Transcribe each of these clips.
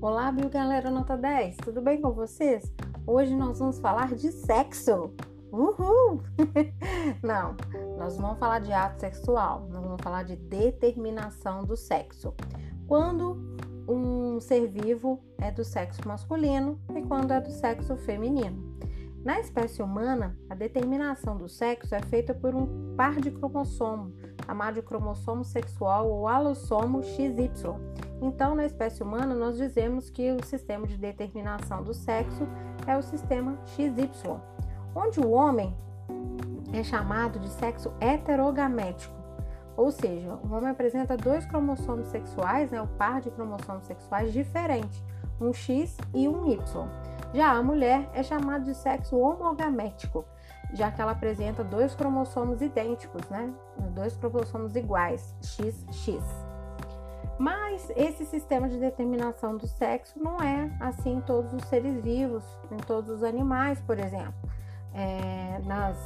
Fábio, galera nota 10, tudo bem com vocês? Hoje nós vamos falar de sexo. Uhul! Não, nós vamos falar de ato sexual, nós vamos falar de determinação do sexo. Quando um ser vivo é do sexo masculino e quando é do sexo feminino. Na espécie humana, a determinação do sexo é feita por um par de cromossomos, chamado de cromossomo sexual ou alossomo XY. Então, na espécie humana, nós dizemos que o sistema de determinação do sexo é o sistema XY, onde o homem é chamado de sexo heterogamético, ou seja, o homem apresenta dois cromossomos sexuais, né, o par de cromossomos sexuais diferentes, um X e um Y. Já a mulher é chamada de sexo homogamético, já que ela apresenta dois cromossomos idênticos, né? Dois cromossomos iguais, XX. Mas esse sistema de determinação do sexo não é assim em todos os seres vivos, em todos os animais, por exemplo. É, nas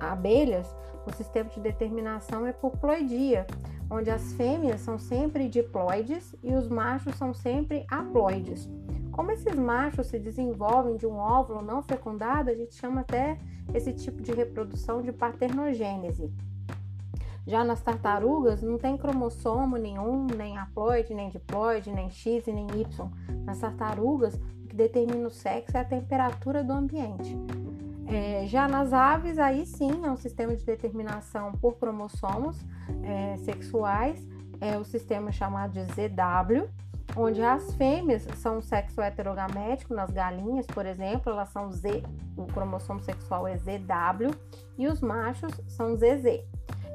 abelhas, o sistema de determinação é por ploidia, onde as fêmeas são sempre diploides e os machos são sempre haploides. Como esses machos se desenvolvem de um óvulo não fecundado, a gente chama até esse tipo de reprodução de paternogênese. Já nas tartarugas não tem cromossomo nenhum, nem haploide, nem diploide, nem X e nem Y. Nas tartarugas, o que determina o sexo é a temperatura do ambiente. É, já nas aves, aí sim é um sistema de determinação por cromossomos é, sexuais, é o sistema chamado de ZW, onde as fêmeas são sexo heterogamético, nas galinhas, por exemplo, elas são Z, o cromossomo sexual é ZW, e os machos são ZZ.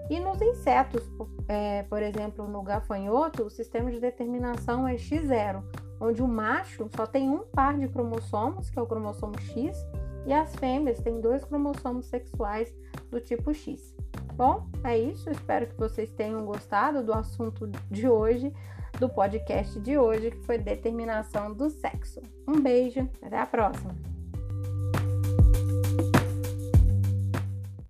E nos insetos, é, por exemplo, no gafanhoto, o sistema de determinação é X0, onde o macho só tem um par de cromossomos, que é o cromossomo X, e as fêmeas têm dois cromossomos sexuais do tipo X. Bom, é isso. Espero que vocês tenham gostado do assunto de hoje do podcast de hoje, que foi determinação do sexo. Um beijo, até a próxima!